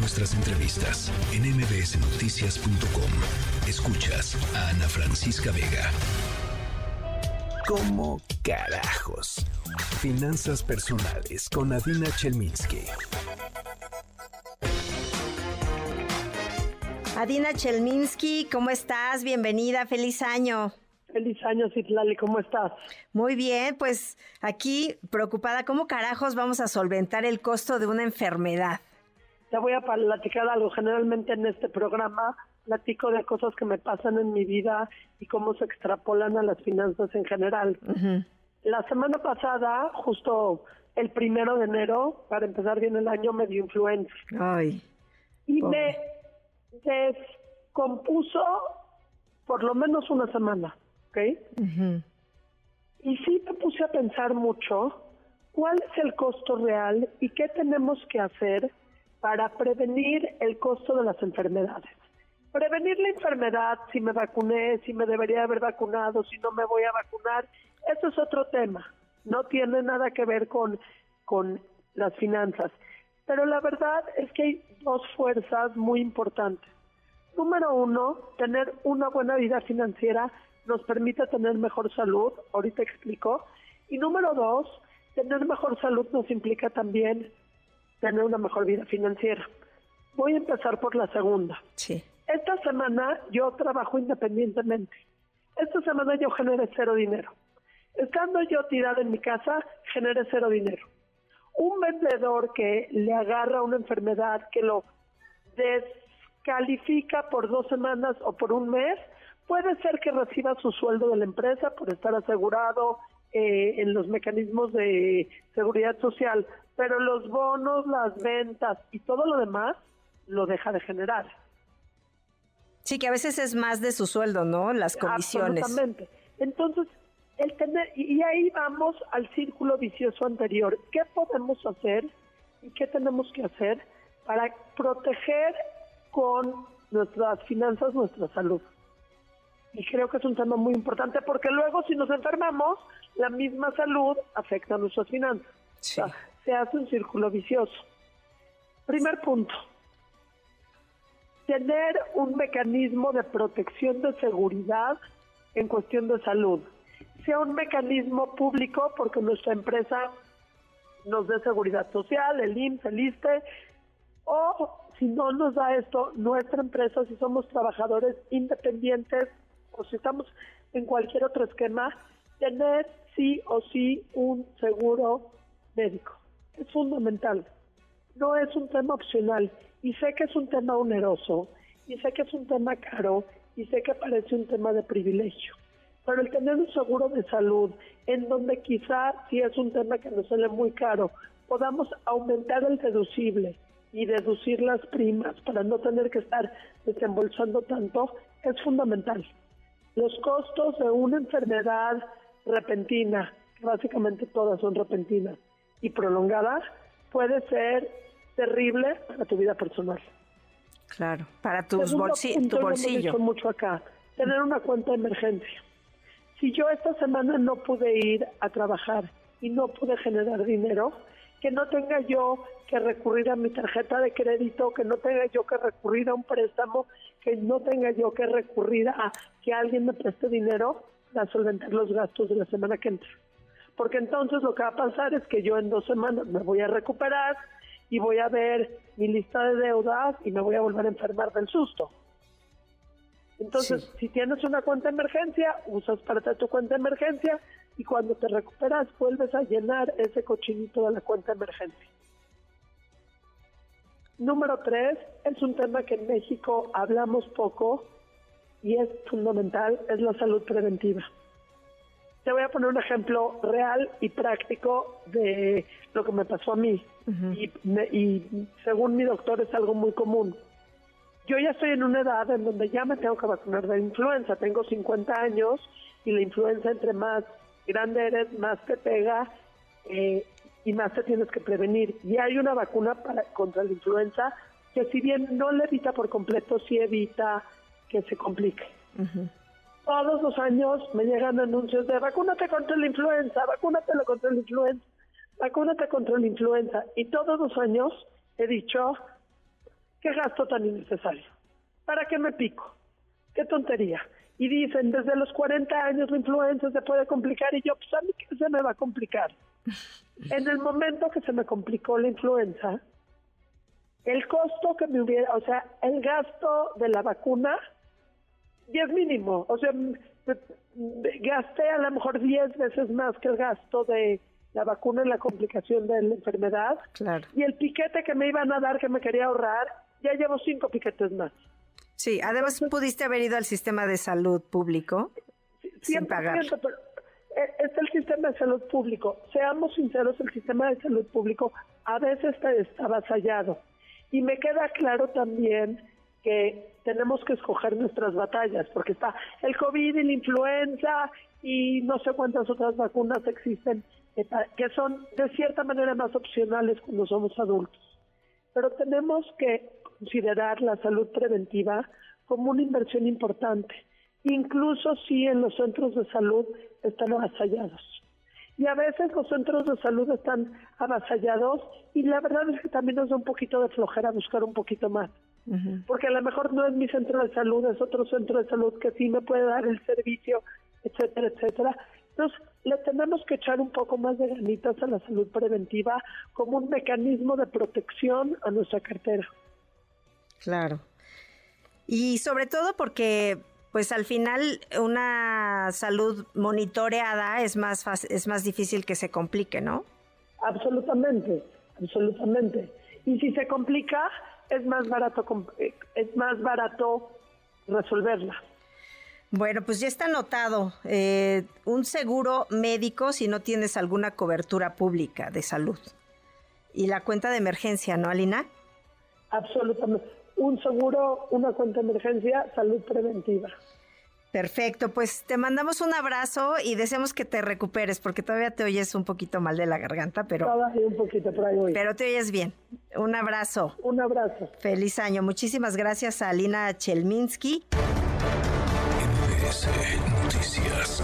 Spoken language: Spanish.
nuestras entrevistas en mbsnoticias.com. Escuchas a Ana Francisca Vega. ¿Cómo carajos? Finanzas personales con Adina Chelminsky. Adina Chelminsky, ¿cómo estás? Bienvenida, feliz año. Feliz año, Citlali, ¿cómo estás? Muy bien, pues aquí preocupada, ¿cómo carajos vamos a solventar el costo de una enfermedad? Te voy a platicar algo. Generalmente en este programa platico de cosas que me pasan en mi vida y cómo se extrapolan a las finanzas en general. La semana pasada, justo el primero de enero, para empezar bien el año, me dio influenza. Ay. Y me descompuso por lo menos una semana, ¿ok? Y sí me puse a pensar mucho cuál es el costo real y qué tenemos que hacer para prevenir el costo de las enfermedades. Prevenir la enfermedad, si me vacuné, si me debería haber vacunado, si no me voy a vacunar, eso es otro tema. No tiene nada que ver con, con las finanzas. Pero la verdad es que hay dos fuerzas muy importantes. Número uno, tener una buena vida financiera nos permite tener mejor salud, ahorita explico. Y número dos, tener mejor salud nos implica también tener una mejor vida financiera. Voy a empezar por la segunda. Sí. Esta semana yo trabajo independientemente. Esta semana yo generé cero dinero. Estando yo tirada en mi casa, generé cero dinero. Un vendedor que le agarra una enfermedad que lo descalifica por dos semanas o por un mes, puede ser que reciba su sueldo de la empresa por estar asegurado eh, en los mecanismos de seguridad social, pero los bonos, las ventas y todo lo demás lo deja de generar. Sí, que a veces es más de su sueldo, ¿no? Las comisiones. Absolutamente. Entonces, el tener, y ahí vamos al círculo vicioso anterior. ¿Qué podemos hacer y qué tenemos que hacer para proteger con nuestras finanzas nuestra salud? Y creo que es un tema muy importante porque luego si nos enfermamos, la misma salud afecta a nuestras finanzas. Sí se hace un círculo vicioso. Primer punto, tener un mecanismo de protección de seguridad en cuestión de salud. Sea un mecanismo público porque nuestra empresa nos dé seguridad social, el IMSS, el ISTE, o si no nos da esto, nuestra empresa, si somos trabajadores independientes o si estamos en cualquier otro esquema, tener sí o sí un seguro médico es fundamental. No es un tema opcional. Y sé que es un tema oneroso, y sé que es un tema caro, y sé que parece un tema de privilegio. Pero el tener un seguro de salud, en donde quizá, si es un tema que nos sale muy caro, podamos aumentar el deducible y deducir las primas para no tener que estar desembolsando tanto, es fundamental. Los costos de una enfermedad repentina, básicamente todas son repentinas, y prolongada puede ser terrible para tu vida personal. Claro, para tus bolsi tu bolsillo. mucho acá, tener una cuenta de emergencia. Si yo esta semana no pude ir a trabajar y no pude generar dinero, que no tenga yo que recurrir a mi tarjeta de crédito, que no tenga yo que recurrir a un préstamo, que no tenga yo que recurrir a que alguien me preste dinero para solventar los gastos de la semana que entra porque entonces lo que va a pasar es que yo en dos semanas me voy a recuperar y voy a ver mi lista de deudas y me voy a volver a enfermar del susto. Entonces, si tienes una cuenta de emergencia, usas para tu cuenta de emergencia y cuando te recuperas vuelves a llenar ese cochinito de la cuenta de emergencia. Número tres, es un tema que en México hablamos poco y es fundamental, es la salud preventiva. Te voy a poner un ejemplo real y práctico de lo que me pasó a mí. y, según mi doctor es algo muy común. Yo ya estoy en una edad en donde ya me tengo que vacunar de influenza. Tengo 50 años y la influenza entre más grande eres, más te pega eh, y más te tienes que prevenir. Y hay una vacuna para, contra la influenza que si bien no le evita por completo, sí evita que se complique todos los años me llegan anuncios de vacúnate contra la influenza, vacúnate contra la influenza, vacúnate contra la influenza. Y todos los años he dicho, qué gasto tan innecesario. ¿Para qué me pico? Qué tontería. Y dicen, desde los 40 años la influenza se puede complicar y yo, pues a mí qué se me va a complicar. En el momento que se me complicó la influenza, el costo que me hubiera, o sea, el gasto de la vacuna ya es mínimo. O sea, gasté a lo mejor 10 veces más que el gasto de la vacuna en la complicación de la enfermedad. Claro. Y el piquete que me iban a dar, que me quería ahorrar, ya llevo cinco piquetes más. Sí, además pudiste haber ido al sistema de salud público sin pagar. Pero eh, es el sistema de salud público. Seamos sinceros, el sistema de salud público a veces está avasallado. Y me queda claro también que tenemos que escoger nuestras batallas, porque está el COVID y la influenza y no sé cuántas otras vacunas existen que son de cierta manera más opcionales cuando somos adultos. Pero tenemos que considerar la salud preventiva como una inversión importante, incluso si en los centros de salud están avasallados. Y a veces los centros de salud están avasallados y la verdad es que también nos da un poquito de flojera buscar un poquito más. Porque a lo mejor no es mi centro de salud, es otro centro de salud que sí me puede dar el servicio, etcétera, etcétera. Entonces, le tenemos que echar un poco más de ganitas a la salud preventiva como un mecanismo de protección a nuestra cartera. Claro. Y sobre todo porque pues al final una salud monitoreada es más es más difícil que se complique, ¿no? Absolutamente, absolutamente. Y si se complica, es más barato eh, es más barato resolverla. Bueno, pues ya está anotado. Eh, un seguro médico si no tienes alguna cobertura pública de salud. Y la cuenta de emergencia, ¿no, Alina? Absolutamente. Un seguro, una cuenta de emergencia, salud preventiva. Perfecto, pues te mandamos un abrazo y deseamos que te recuperes porque todavía te oyes un poquito mal de la garganta, pero todavía un poquito por ahí Pero te oyes bien. Un abrazo. Un abrazo. Feliz año. Muchísimas gracias a Alina Chelminsky. Noticias.